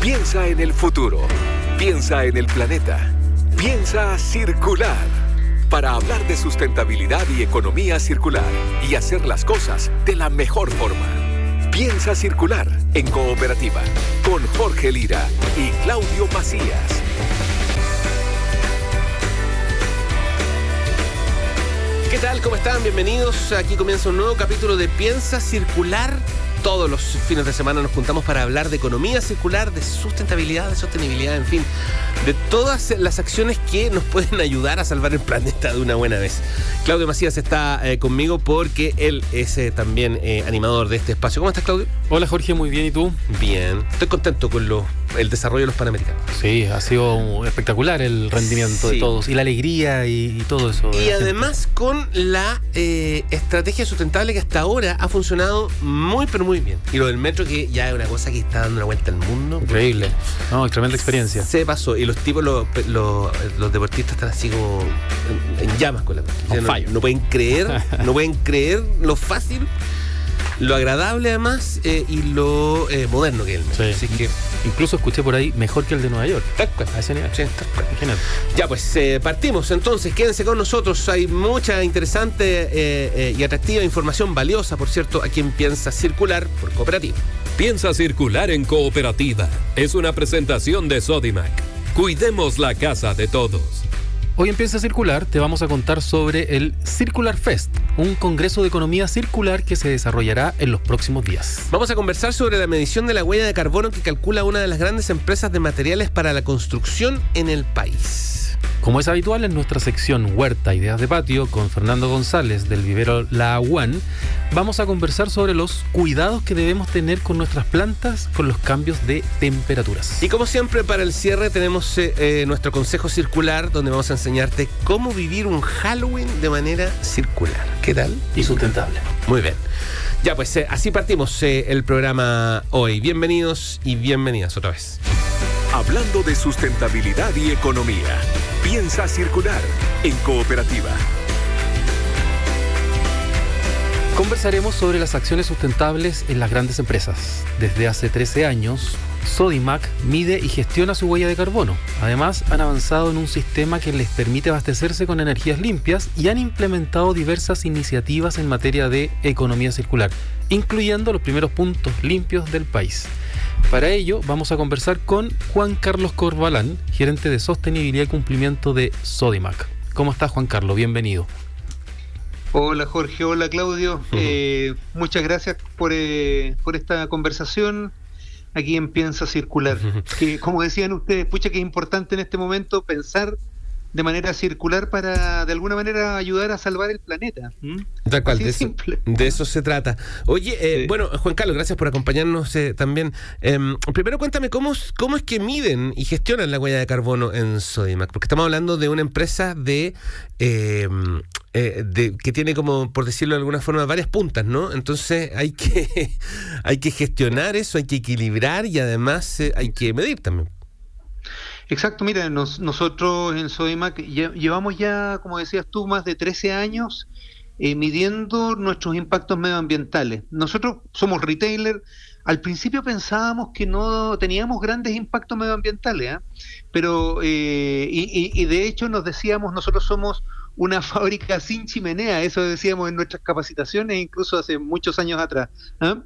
Piensa en el futuro. Piensa en el planeta. Piensa circular. Para hablar de sustentabilidad y economía circular y hacer las cosas de la mejor forma. Piensa circular en cooperativa con Jorge Lira y Claudio Macías. ¿Qué tal? ¿Cómo están? Bienvenidos. Aquí comienza un nuevo capítulo de Piensa Circular. Todos los fines de semana nos juntamos para hablar de economía circular, de sustentabilidad, de sostenibilidad, en fin, de todas las acciones que nos pueden ayudar a salvar el planeta de una buena vez. Claudio Macías está eh, conmigo porque él es eh, también eh, animador de este espacio. ¿Cómo estás, Claudio? Hola, Jorge, muy bien. ¿Y tú? Bien. Estoy contento con lo, el desarrollo de los Panamericanos. Sí, ha sido espectacular el rendimiento de todos y la alegría y, todo eso. Y además con la estrategia sustentable que hasta ahora ha funcionado muy, pero muy bien. Y lo del metro que ya es una cosa que está dando una vuelta al mundo. Increíble. No, tremenda experiencia. Se pasó. Y los tipos, los, los, deportistas están así como en, llamas con la no, no, pueden creer, no pueden creer lo fácil, lo agradable además eh, y lo eh, moderno que es el Así que Incluso escuché por ahí mejor que el de Nueva York. A ese nivel. Ya, pues eh, partimos entonces. Quédense con nosotros. Hay mucha interesante y atractiva información valiosa, por cierto, a quien piensa circular por cooperativa. Piensa circular en cooperativa. Es una presentación de Sodimac. Cuidemos la casa de todos. Hoy empieza a circular, te vamos a contar sobre el Circular Fest, un congreso de economía circular que se desarrollará en los próximos días. Vamos a conversar sobre la medición de la huella de carbono que calcula una de las grandes empresas de materiales para la construcción en el país. Como es habitual en nuestra sección Huerta Ideas de Patio con Fernando González del vivero La One, vamos a conversar sobre los cuidados que debemos tener con nuestras plantas con los cambios de temperaturas. Y como siempre para el cierre tenemos eh, eh, nuestro consejo circular donde vamos a enseñarte cómo vivir un Halloween de manera circular. ¿Qué tal? Y sustentable. Muy bien. Ya pues eh, así partimos el programa hoy. Bienvenidos y bienvenidas otra vez. Hablando de sustentabilidad y economía. Piensa circular en cooperativa. Conversaremos sobre las acciones sustentables en las grandes empresas. Desde hace 13 años, Sodimac mide y gestiona su huella de carbono. Además, han avanzado en un sistema que les permite abastecerse con energías limpias y han implementado diversas iniciativas en materia de economía circular, incluyendo los primeros puntos limpios del país. Para ello vamos a conversar con Juan Carlos Corbalán, gerente de sostenibilidad y cumplimiento de Sodimac. ¿Cómo estás Juan Carlos? Bienvenido. Hola Jorge, hola Claudio. Eh, muchas gracias por, eh, por esta conversación aquí en Piensa Circular. Que como decían ustedes, pucha que es importante en este momento pensar de manera circular para de alguna manera ayudar a salvar el planeta. Tal cual, de, eso, de, eso, se trata. Oye, eh, bueno, Juan Carlos, gracias por acompañarnos eh, también. Em, primero cuéntame cómo, cómo es que miden y gestionan la huella de carbono en Sodimac, porque estamos hablando de una empresa de, em, eh, que tiene como, por decirlo de alguna forma, varias puntas, ¿no? Entonces hay que, hay que gestionar eso, hay que equilibrar y además hay que medir también. Exacto, mira, nosotros en Sodimac llevamos ya, como decías tú, más de 13 años eh, midiendo nuestros impactos medioambientales. Nosotros somos retailer, al principio pensábamos que no teníamos grandes impactos medioambientales, ¿ah? pero eh, y, de hecho nos decíamos nosotros somos una fábrica sin chimenea, eso decíamos en nuestras capacitaciones incluso hace muchos años atrás. ¿ah?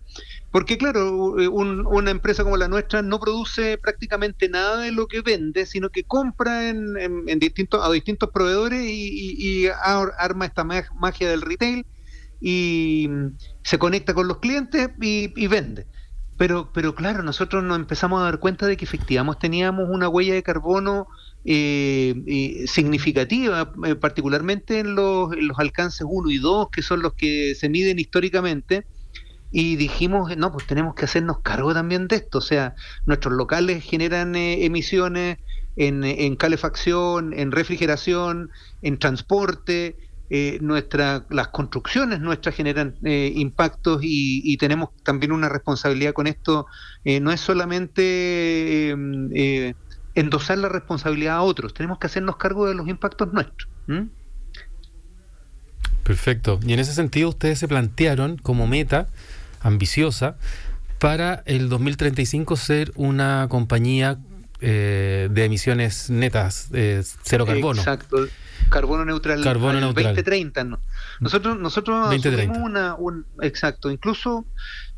Porque claro, eh, una empresa como la nuestra no produce prácticamente nada de lo que vende, sino que compra en, distintos, a distintos proveedores y, arma esta magia del retail y se conecta con los clientes y, vende. Pero, pero claro, nosotros nos empezamos a dar cuenta de que efectivamente teníamos una huella de carbono eh, significativa, eh, particularmente en los, los alcances 1 y 2, que son los que se miden históricamente y dijimos, no, pues tenemos que hacernos cargo también de esto. O sea, nuestros locales generan eh, emisiones en, en, calefacción, en refrigeración, en transporte. Eh, nuestra, las construcciones nuestras generan eh, impactos y, tenemos también una responsabilidad con esto. no es solamente endosar la responsabilidad a otros, tenemos que hacernos cargo de los impactos nuestros. Perfecto. Y en ese sentido ustedes se plantearon como meta ambiciosa, para el 2035 ser una compañía eh, de emisiones netas, eh, cero carbono. Exacto, carbono neutral. Carbono neutral. 2030. Nosotros, nosotros 2030. una, un, exacto, incluso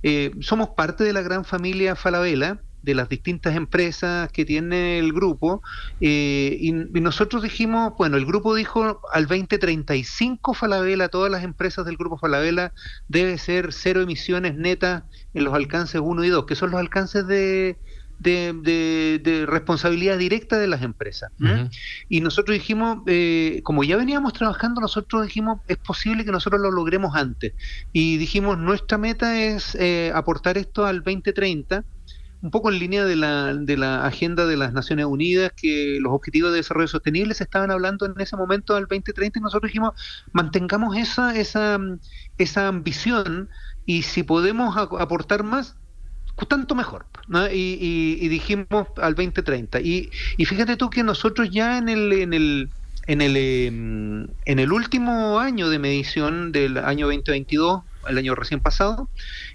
eh, somos parte de la gran familia Falabella de las distintas empresas que tiene el grupo eh, y, nosotros dijimos, bueno, el grupo dijo al 2035 Falabella, todas las empresas del grupo Falabella debe ser cero emisiones netas en los alcances 1 y 2, que son los alcances de, de, responsabilidad directa de las empresas. Y nosotros dijimos, eh, como ya veníamos trabajando, nosotros dijimos, es posible que nosotros lo logremos antes. Y dijimos, nuestra meta es eh, aportar esto al 2030 un poco en línea de la, de la agenda de las Naciones Unidas, que los objetivos de desarrollo sostenible se estaban hablando en ese momento del 2030 y nosotros dijimos, mantengamos esa, esa, esa ambición y si podemos aportar más, tanto mejor. Y, dijimos al 2030. Y, y fíjate tú que nosotros ya en el... En el en el, em, en el último año de medición del año 2022, el año recién pasado,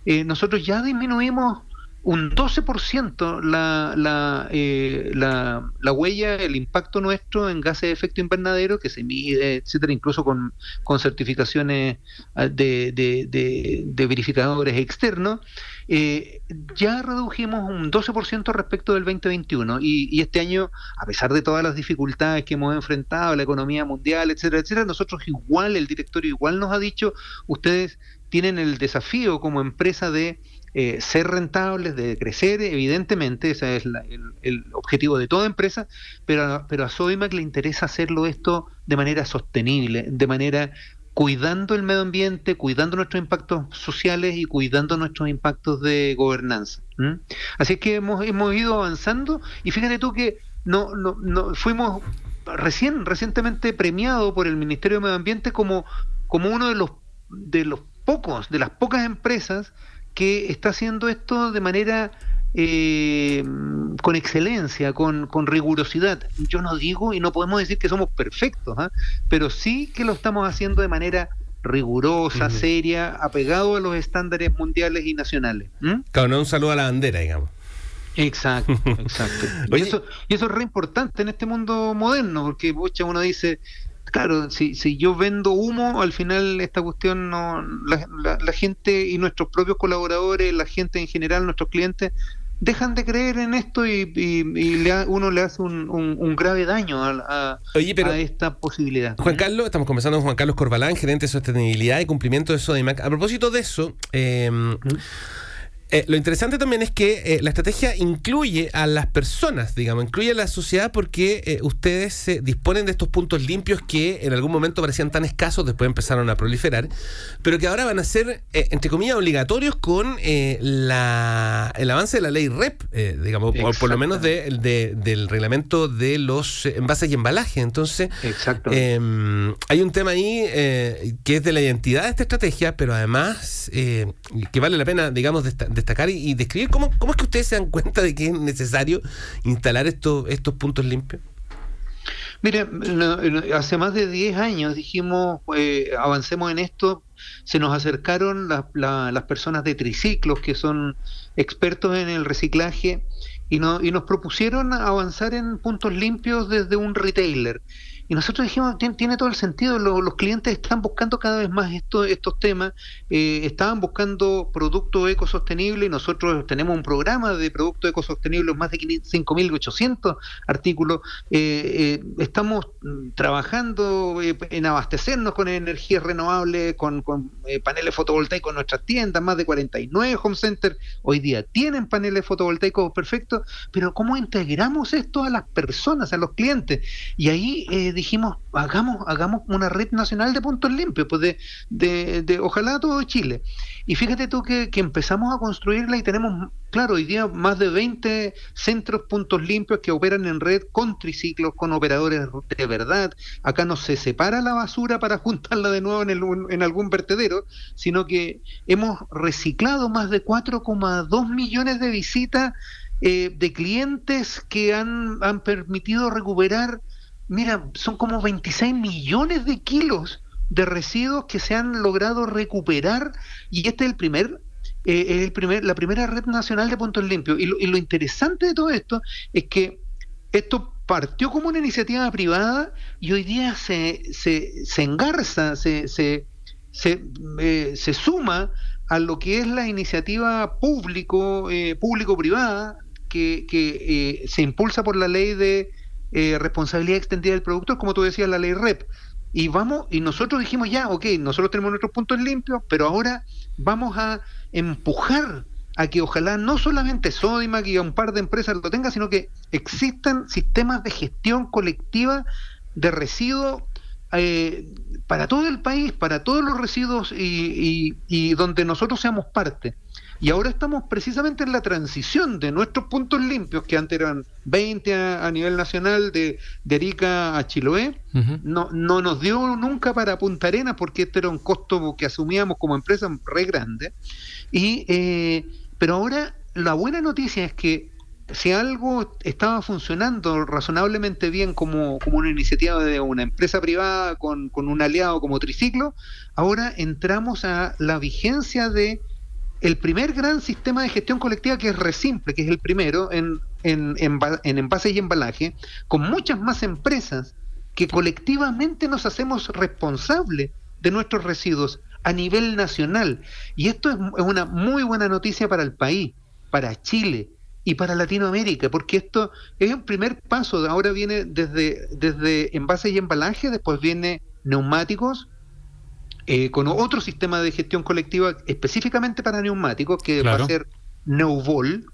eh, nosotros ya disminuimos un 12% la, la, eh, la, la, huella, el impacto nuestro en gases de efecto invernadero, que se mide, etcétera, incluso con, con certificaciones ah, de, de, de, verificadores externos, eh, ya redujimos un 12% respecto del 2021 y, y, este año, a pesar de todas las dificultades que hemos enfrentado, la economía mundial, etcétera, etcétera, nosotros igual, el directorio igual nos ha dicho, ustedes tienen el desafío como empresa de eh, ser rentables, de crecer, evidentemente, ese es el, objetivo de toda empresa, pero, pero a Sodimac le interesa hacerlo esto de manera sostenible, de manera cuidando el medio ambiente, cuidando nuestros impactos sociales y cuidando nuestros impactos de gobernanza. Así es que hemos, hemos ido avanzando y fíjate tú que no, no, no fuimos recién recientemente premiados por el Ministerio de Medio Ambiente como, como uno de los de los pocos, de las pocas empresas que está haciendo esto de manera eh, con excelencia, con, con, rigurosidad. Yo no digo y no podemos decir que somos perfectos, ¿ah? pero sí que lo estamos haciendo de manera rigurosa, seria, apegado a los estándares mundiales y nacionales. Claro, no un saludo a la bandera, digamos. Exacto, exacto. y, eso, y eso es re importante en este mundo moderno, porque uno dice, Claro, si, si yo vendo humo, al final esta cuestión no, la, gente y nuestros propios colaboradores, la gente en general, nuestros clientes, dejan de creer en esto y, uno le hace un, grave daño a, esta posibilidad. Juan Carlos, estamos conversando con Juan Carlos Corbalán, gerente de sostenibilidad y cumplimiento de Sodimac. A propósito de eso, eh, eh, lo interesante también es que eh, la estrategia incluye a las personas, digamos, incluye a la sociedad porque eh, ustedes se disponen de estos puntos limpios que en algún momento parecían tan escasos, después empezaron a proliferar, pero que ahora van a ser, entre comillas, obligatorios con la, el avance de la ley REP, digamos, por, por, lo menos de, del reglamento de los envases y embalajes. Entonces, em, hay un tema ahí que es de la identidad de esta estrategia, pero además que vale la pena, digamos, de, de destacar y, describir cómo, cómo es que ustedes se dan cuenta de que es necesario instalar estos, estos puntos limpios. Mire, hace más de 10 años dijimos, eh, avancemos en esto, se nos acercaron las personas de triciclos que son expertos en el reciclaje y, no, y nos propusieron avanzar en puntos limpios desde un retailer. Y nosotros dijimos, tiene, todo el sentido, los, clientes están buscando cada vez más esto, estos temas, eh, estaban buscando productos ecosostenibles y nosotros tenemos un programa de productos ecosostenibles, más de 5.800 artículos. Eh, eh, estamos trabajando en abastecernos con energías renovables, con, paneles fotovoltaicos en nuestras tiendas, más de 49 home centers hoy día tienen paneles fotovoltaicos perfectos, pero ¿cómo integramos esto a las personas, a los clientes? Y ahí dijimos, hagamos, hagamos una red nacional de puntos limpios, pues de, de, ojalá todo Chile. Y fíjate tú que, empezamos a construirla y tenemos, claro, hoy día más de 20 centros puntos limpios que operan en red con triciclos, con operadores de verdad. Acá no se separa la basura para juntarla de nuevo en, el, en algún vertedero, sino que hemos reciclado más de 4,2 millones de visitas eh, de clientes que han, han permitido recuperar mira, son como 26 millones de kilos de residuos que se han logrado recuperar y este es el primer eh, el primer, la primera red nacional de puntos limpios. Y lo, y lo interesante de todo esto es que esto partió como una iniciativa privada y hoy día se, se, se engarza, se, se, se, eh, suma a lo que es la iniciativa público, eh, público-privada que, que eh, se impulsa por la ley de eh, responsabilidad extendida del productor, como tú decías, la ley REP. Y vamos, y nosotros dijimos ya, ok, nosotros tenemos nuestros puntos limpios, pero ahora vamos a empujar a que ojalá no solamente Sodimac y un par de empresas lo tengan, sino que existan sistemas de gestión colectiva de residuos eh, para todo el país, para todos los residuos y, y, donde nosotros seamos parte. Y ahora estamos precisamente en la transición de nuestros puntos limpios, que antes eran 20 a, nivel nacional, de, de, Arica a Chiloé. no, no nos dio nunca para Punta Arenas, porque este era un costo que asumíamos como empresa re grande. Y, eh, pero ahora la buena noticia es que si algo estaba funcionando razonablemente bien como, como una iniciativa de una empresa privada con, con, un aliado como Triciclo, ahora entramos a la vigencia de el primer gran sistema de gestión colectiva que es Resimple, que es el primero en, en, en, en envase y embalaje, con muchas más empresas que colectivamente nos hacemos responsables de nuestros residuos a nivel nacional. Y esto es, una muy buena noticia para el país, para Chile y para Latinoamérica, porque esto es un primer paso. Ahora viene desde, desde envases y embalaje, después viene neumáticos, eh, con otro sistema de gestión colectiva específicamente para neumáticos, que va a ser Neuvol.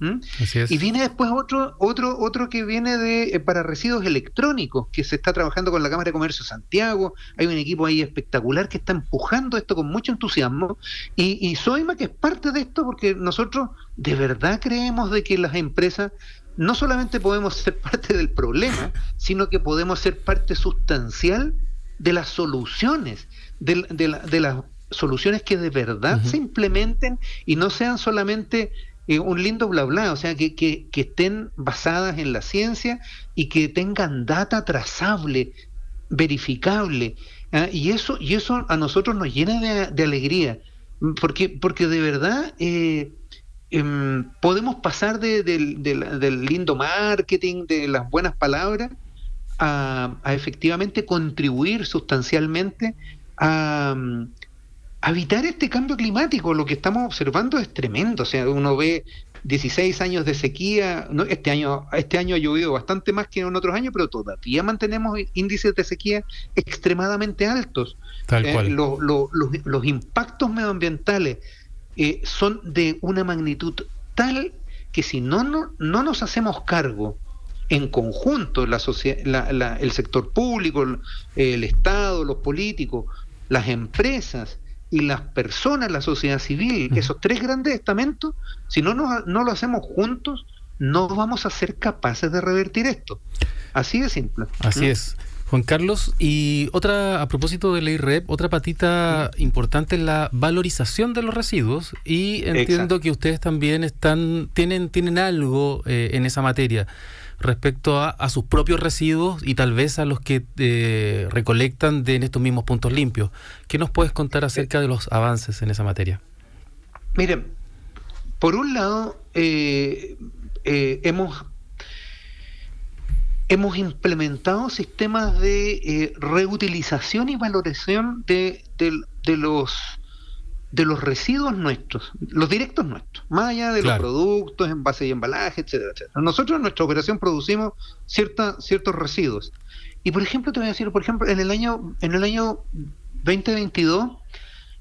Y viene después otro, otro, otro que viene de eh, para residuos electrónicos, que se está trabajando con la Cámara de Comercio de Santiago. Hay un equipo ahí espectacular que está empujando esto con mucho entusiasmo. Y, y Soima que es parte de esto porque nosotros de verdad creemos de que las empresas no solamente podemos ser parte del problema, sino que podemos ser parte sustancial de las soluciones, de, de, las soluciones que de verdad se implementen y no sean solamente eh, un lindo bla bla, o sea, que, que, estén basadas en la ciencia y que tengan data trazable, verificable. ¿ah? Y, eso, y eso a nosotros nos llena de, alegría, porque, porque de verdad eh, em, podemos pasar de, del lindo marketing, de las buenas palabras, a, a efectivamente contribuir sustancialmente a, evitar este cambio climático. Lo que estamos observando es tremendo. O sea, uno ve 16 años de sequía. No, este año este año ha llovido bastante más que en otros años, pero todavía mantenemos índices de sequía extremadamente altos. Eh, los, impactos medioambientales eh, son de una magnitud tal que si no, no, no nos hacemos cargo en conjunto, la, la, el sector público, el Estado, los políticos, las empresas, y las personas, la sociedad civil, esos tres grandes estamentos, si no, no lo hacemos juntos, no vamos a ser capaces de revertir esto. Así de simple. Así es. Juan Carlos, y otra, a propósito de ley REP, otra patita importante es la valorización de los residuos, y entiendo que ustedes también están, tienen, tienen algo eh, en esa materia respecto a, sus propios residuos y tal vez a los que eh, recolectan de, en estos mismos puntos limpios. ¿Qué nos puedes contar acerca de los avances en esa materia? Miren, por un lado, eh, eh, hemos, hemos implementado sistemas de reutilización y valorización de, de los de los residuos nuestros, los directos nuestros, más allá de los productos, envases y embalaje, etcétera, etcétera. Nosotros en nuestra operación producimos cierta, ciertos residuos. Y por ejemplo, te voy a decir, por ejemplo, en el año, en el año 2022,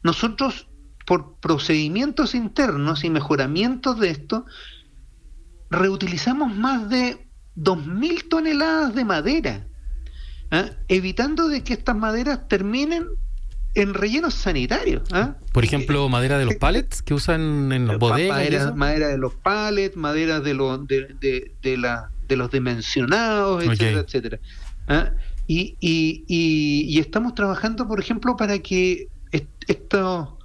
nosotros por procedimientos internos y mejoramientos de esto, reutilizamos más de 2.000 toneladas de madera, ¿ah? evitando de que estas maderas terminen en rellenos sanitarios. ¿ah? Por ejemplo, madera de los pallets que usan en los bodegas. Madera, de los pallets, madera de, los de, de, la, de los dimensionados, etcétera, etcétera. ¿ah? Y, y, y, estamos trabajando, por ejemplo, para que esto,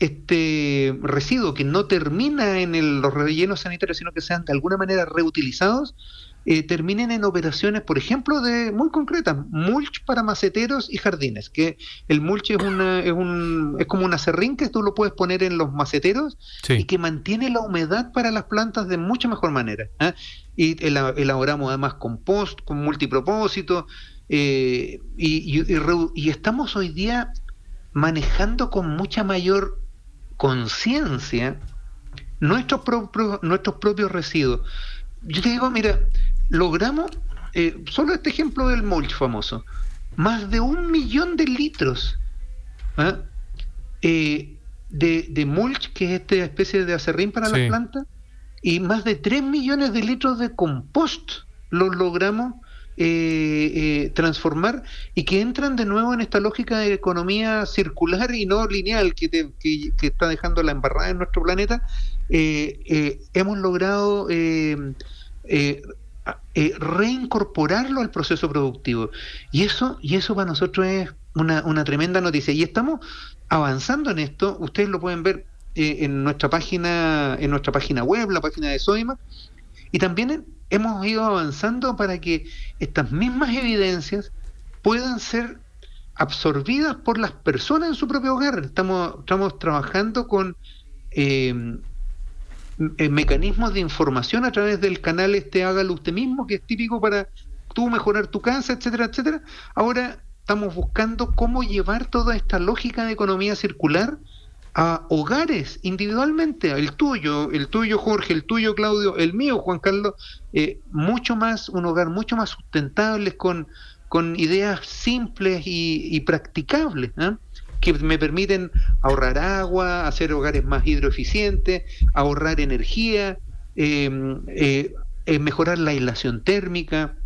este residuo que no termina en los rellenos sanitarios, sino que sean de alguna manera reutilizados, eh, terminen en operaciones, por ejemplo, de muy concretas, mulch para maceteros y jardines, que el mulch es, una, es, un, es como un acerrín que tú lo puedes poner en los maceteros y que mantiene la humedad para las plantas de mucha mejor manera. ¿ah? Y elaboramos además compost con multipropósito eh, y, y estamos hoy día manejando con mucha mayor conciencia nuestros, nuestros propios residuos. Yo te digo, mira, logramos, eh, solo este ejemplo del mulch famoso, más de un millón de litros ¿ah? eh, de, mulch, que es esta especie de acerrín para las plantas, y más de 3 millones de litros de compost los logramos eh, transformar y que entran de nuevo en esta lógica de economía circular y no lineal que, está dejando la embarrada en nuestro planeta. hemos logrado eh, reincorporarlo al proceso productivo. Y eso, y eso para nosotros es una, una tremenda noticia. Y estamos avanzando en esto. Ustedes lo pueden ver eh, en nuestra página, en nuestra página web, la página de Soima. Y también hemos ido avanzando para que estas mismas evidencias puedan ser absorbidas por las personas en su propio hogar. Estamos, estamos trabajando con eh, eh, mecanismos de información a través del canal este hágalo usted mismo, que es típico para tú mejorar tu casa, etcétera, etcétera. Ahora estamos buscando cómo llevar toda esta lógica de economía circular a hogares individualmente, el tuyo, el tuyo Jorge, el tuyo Claudio, el mío Juan Carlos, eh, mucho más, un hogar mucho más sustentable con, con ideas simples y, practicables. ¿eh? que me permiten ahorrar agua, hacer hogares más hidroeficientes, ahorrar energía, em, eh, mejorar la aislación térmica,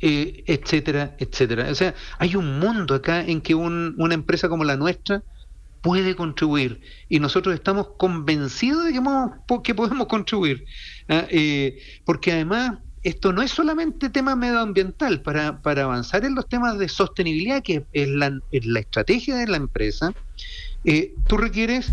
etcétera, etcétera. O sea, hay un mundo acá en que una empresa como la nuestra puede contribuir y nosotros estamos convencidos de que, que podemos contribuir, ¿ah? porque además esto no es solamente tema medioambiental, para, para avanzar en los temas de sostenibilidad, que es la, estrategia de la empresa, eh, tú requieres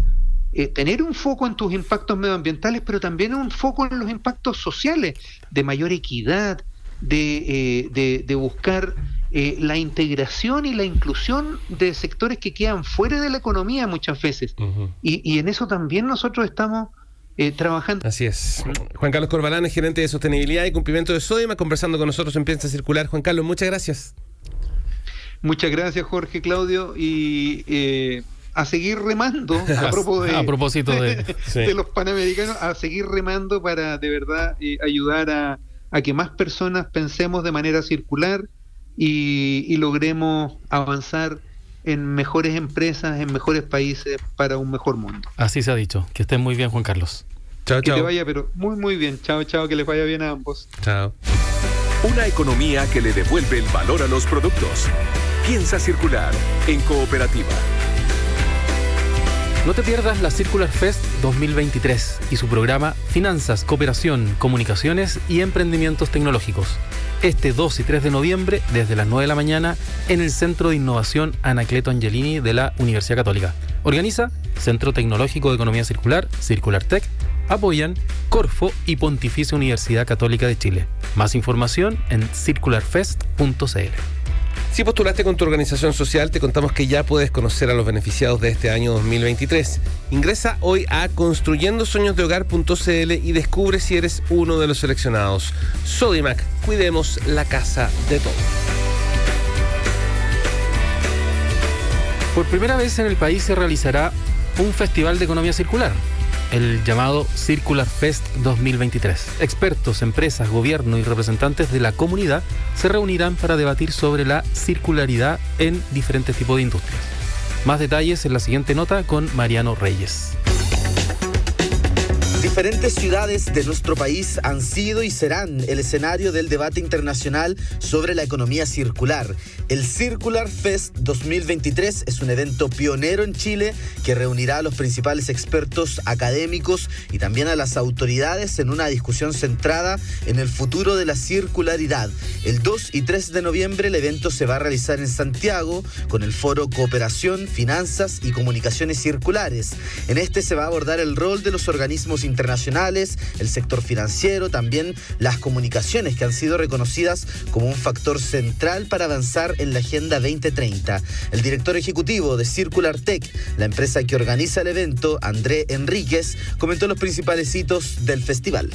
eh, tener un foco en tus impactos medioambientales, pero también un foco en los impactos sociales, de mayor equidad, de, eh, de, buscar la integración y la inclusión de sectores que quedan fuera de la economía muchas veces. y, y en eso también nosotros estamos eh, trabajando. Así es. Juan Carlos Corbalán es gerente de sostenibilidad y cumplimiento de Sodima, conversando con nosotros en Piensa Circular. Juan Carlos, muchas gracias. Muchas gracias, Jorge, Claudio, y eh, a seguir remando, a, propósito de, los panamericanos, a seguir remando para de verdad eh, ayudar a, que más personas pensemos de manera circular y, y logremos avanzar en mejores empresas, en mejores países para un mejor mundo. Así se ha dicho. Que estén muy bien, Juan Carlos. Chao, que chao. Que vaya, pero muy, muy bien. Chao, chao, que les vaya bien a ambos. Chao. Una economía que le devuelve el valor a los productos. Piensa circular en cooperativa. No te pierdas la Circular Fest 2023 y su programa Finanzas, Cooperación, Comunicaciones y Emprendimientos Tecnológicos este 2 y 3 de noviembre desde las 9 de la mañana en el Centro de Innovación Anacleto Angelini de la Universidad Católica. Organiza Centro Tecnológico de Economía Circular, Circular Tech, apoyan Corfo y Pontificia Universidad Católica de Chile. Más información en circularfest.cl. Si postulaste con tu organización social, te contamos que ya puedes conocer a los beneficiados de este año 2023. Ingresa hoy a construyendosueñosdehogar.cl y descubre si eres uno de los seleccionados. Sodimac, cuidemos la casa de todos. Por primera vez en el país se realizará un festival de economía circular el llamado Circular Fest 2023. Expertos, empresas, gobierno y representantes de la comunidad se reunirán para debatir sobre la circularidad en diferentes tipos de industrias. Más detalles en la siguiente nota con Mariano Reyes. Diferentes ciudades de nuestro país han sido y serán el escenario del debate internacional sobre la economía circular. El Circular Fest 2023 es un evento pionero en Chile que reunirá a los principales expertos académicos y también a las autoridades en una discusión centrada en el futuro de la circularidad. El 2 y 3 de noviembre el evento se va a realizar en Santiago con el foro Cooperación, Finanzas y Comunicaciones Circulares. En este se va a abordar el rol de los organismos internacionales el sector financiero, también las comunicaciones que han sido reconocidas como un factor central para avanzar en la Agenda 2030. El director ejecutivo de Circular Tech, la empresa que organiza el evento, André Enríquez, comentó los principales hitos del festival.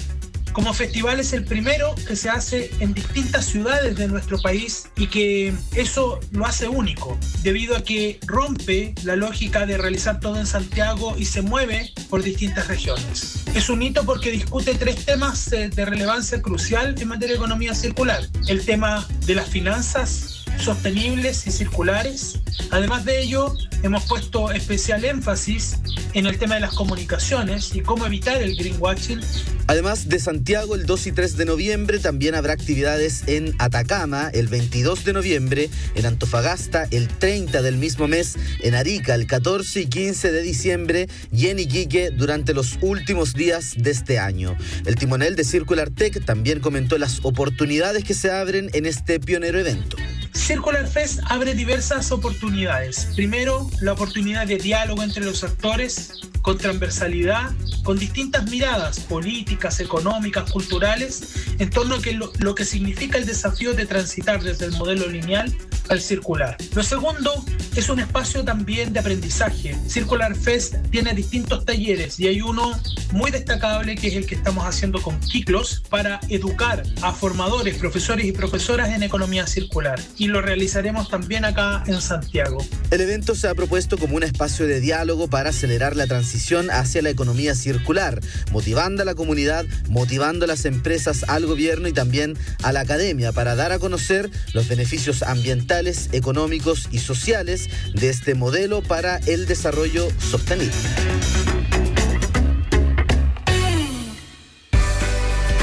Como festival es el primero que se hace en distintas ciudades de nuestro país y que eso lo hace único, debido a que rompe la lógica de realizar todo en Santiago y se mueve por distintas regiones. Es un hito porque discute tres temas eh, de relevancia crucial en materia de economía circular. El tema de las finanzas, sostenibles y circulares. Además de ello, hemos puesto especial énfasis en el tema de las comunicaciones y cómo evitar el greenwashing. Además de Santiago, el 2 y 3 de noviembre también habrá actividades en Atacama, el 22 de noviembre, en Antofagasta, el 30 del mismo mes, en Arica, el 14 y 15 de diciembre y en Iquique durante los últimos días de este año. El timonel de Circular Tech también comentó las oportunidades que se abren en este pionero evento. Circular Fest abre diversas oportunidades. Primero, la oportunidad de diálogo entre los actores con transversalidad, con distintas miradas políticas, económicas, culturales, en torno a lo, lo que significa el desafío de transitar desde el modelo lineal al circular. Lo segundo es un espacio también de aprendizaje. Circular Fest tiene distintos talleres y hay uno muy destacable que es el que estamos haciendo con Kiklos para educar a formadores, profesores y profesoras en economía circular. Y lo realizaremos también acá en Santiago. El evento se ha propuesto como un espacio de diálogo para acelerar la transición hacia la economía circular, motivando a la comunidad, motivando a las empresas, al gobierno y también a la academia para dar a conocer los beneficios ambientales, económicos y sociales de este modelo para el desarrollo sostenible.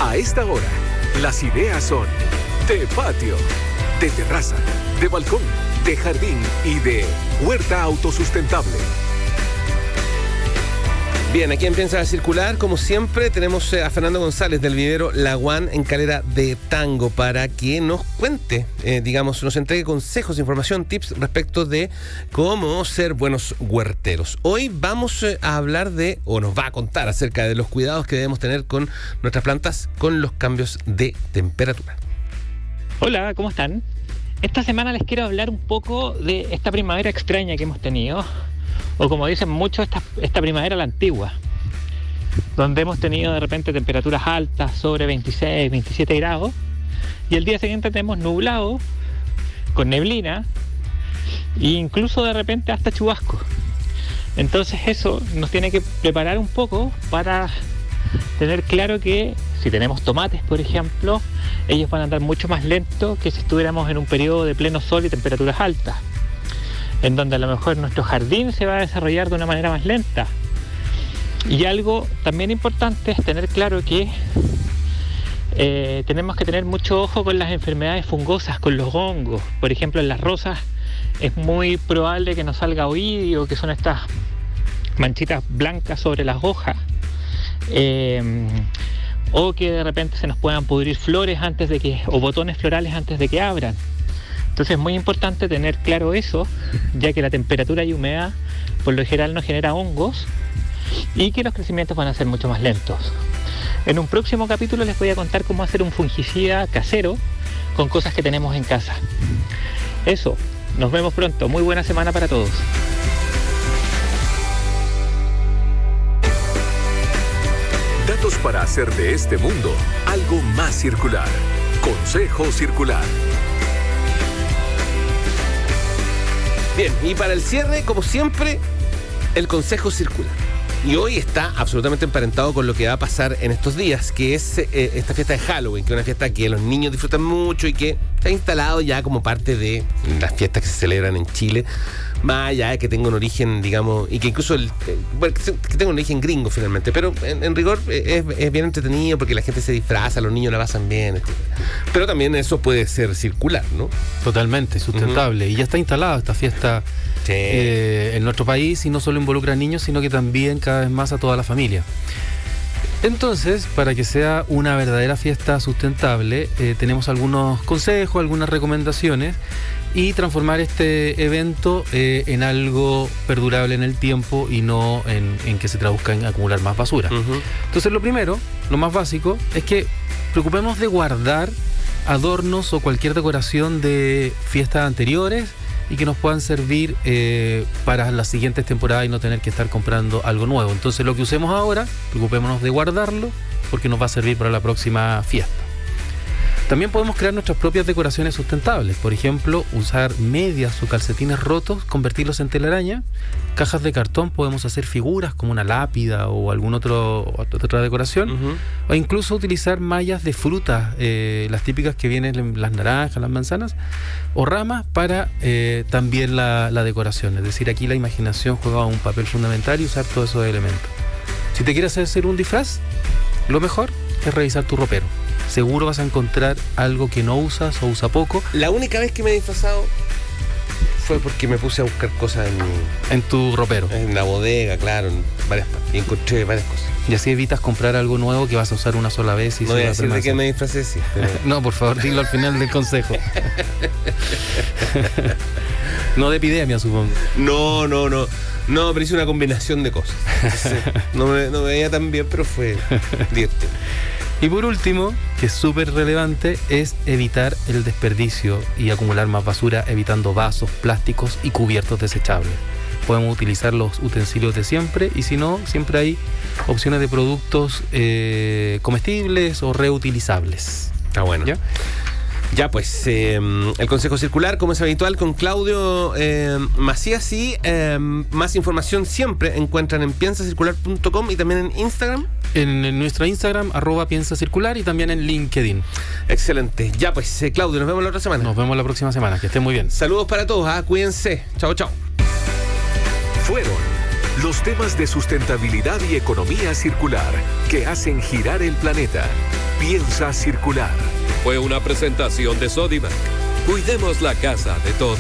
A esta hora, las ideas son de patio, de terraza, de balcón, de jardín y de huerta autosustentable. Bien, aquí empieza a Circular, como siempre, tenemos eh, a Fernando González del vivero Laguán en calera de tango para que nos cuente, eh, digamos, nos entregue consejos, información, tips respecto de cómo ser buenos huerteros. Hoy vamos eh, a hablar de, o nos va a contar acerca de los cuidados que debemos tener con nuestras plantas con los cambios de temperatura. Hola, ¿cómo están? Esta semana les quiero hablar un poco de esta primavera extraña que hemos tenido o como dicen muchos, esta, esta primavera la antigua, donde hemos tenido de repente temperaturas altas, sobre 26, 27 grados, y el día siguiente tenemos nublado, con neblina, e incluso de repente hasta chubasco. Entonces eso nos tiene que preparar un poco para tener claro que si tenemos tomates, por ejemplo, ellos van a andar mucho más lento que si estuviéramos en un periodo de pleno sol y temperaturas altas en donde a lo mejor nuestro jardín se va a desarrollar de una manera más lenta. Y algo también importante es tener claro que eh, tenemos que tener mucho ojo con las enfermedades fungosas, con los hongos. Por ejemplo, en las rosas es muy probable que nos salga oidio, que son estas manchitas blancas sobre las hojas. Eh, o que de repente se nos puedan pudrir flores antes de que, o botones florales antes de que abran. Entonces es muy importante tener claro eso, ya que la temperatura y humedad por lo general nos genera hongos y que los crecimientos van a ser mucho más lentos. En un próximo capítulo les voy a contar cómo hacer un fungicida casero con cosas que tenemos en casa. Eso, nos vemos pronto. Muy buena semana para todos. Datos para hacer de este mundo algo más circular. Consejo Circular. Bien, y para el cierre, como siempre, el Consejo Circular. Y hoy está absolutamente emparentado con lo que va a pasar en estos días, que es eh, esta fiesta de Halloween, que es una fiesta que los niños disfrutan mucho y que se ha instalado ya como parte de las fiestas que se celebran en Chile más allá de que tenga un origen, digamos, y que incluso el, eh, bueno, que tenga un origen gringo finalmente, pero en, rigor eh, es, bien entretenido porque la gente se disfraza, los niños la pasan bien, pero también eso puede ser circular, ¿no? Totalmente, sustentable. Y ya está instalada esta fiesta eh, en nuestro país y no solo involucra a niños, sino que también cada vez más a toda la familia. Entonces, para que sea una verdadera fiesta sustentable, eh, tenemos algunos consejos, algunas recomendaciones y transformar este evento eh, en algo perdurable en el tiempo y no en, que se traduzca en acumular más basura. Entonces, lo primero, lo más básico, es que preocupemos de guardar adornos o cualquier decoración de fiestas anteriores y que nos puedan servir eh, para las siguientes temporadas y no tener que estar comprando algo nuevo. Entonces lo que usemos ahora, preocupémonos de guardarlo porque nos va a servir para la próxima fiesta. También podemos crear nuestras propias decoraciones sustentables, por ejemplo, usar medias o calcetines rotos, convertirlos en telaraña, cajas de cartón, podemos hacer figuras como una lápida o alguna otra decoración, o incluso utilizar mallas de frutas, eh, las típicas que vienen las naranjas, las manzanas, o ramas para eh, también la, la decoración. Es decir, aquí la imaginación juega un papel fundamental y usar todos esos elementos. Si te quieres hacer un disfraz, lo mejor es revisar tu ropero seguro vas a encontrar algo que no usas o usa poco. La única vez que me he disfrazado fue porque me puse a buscar cosas en, en tu ropero. En la bodega, claro, en varias Y encontré varias cosas. Y así evitas comprar algo nuevo que vas a usar una sola vez y No voy a decir de qué me disfrazé, sí. no, por favor, dilo al final del consejo. no de epidemia, supongo. No, no, no. No, pero hice una combinación de cosas. no, me, no me veía tan bien, pero fue divertido. Y por último, que es súper relevante, es evitar el desperdicio y acumular más basura evitando vasos, plásticos y cubiertos desechables. Podemos utilizar los utensilios de siempre y si no, siempre hay opciones de productos eh, comestibles o reutilizables. Está bueno. ¿Ya? Ya, pues em, el Consejo Circular, como es habitual, con Claudio eh, Macías y em, más información siempre encuentran en piensacircular.com y también en Instagram. En, nuestra Instagram, arroba piensa circular y también en LinkedIn. Excelente. Ya, pues eh, Claudio, nos vemos la otra semana. Nos vemos la próxima semana. Que estén muy bien. Saludos para todos. ¿ah? Cuídense. Chao, chao. Fueron los temas de sustentabilidad y economía circular que hacen girar el planeta. Piensa circular. Fue una presentación de Sodimac. Cuidemos la casa de todos.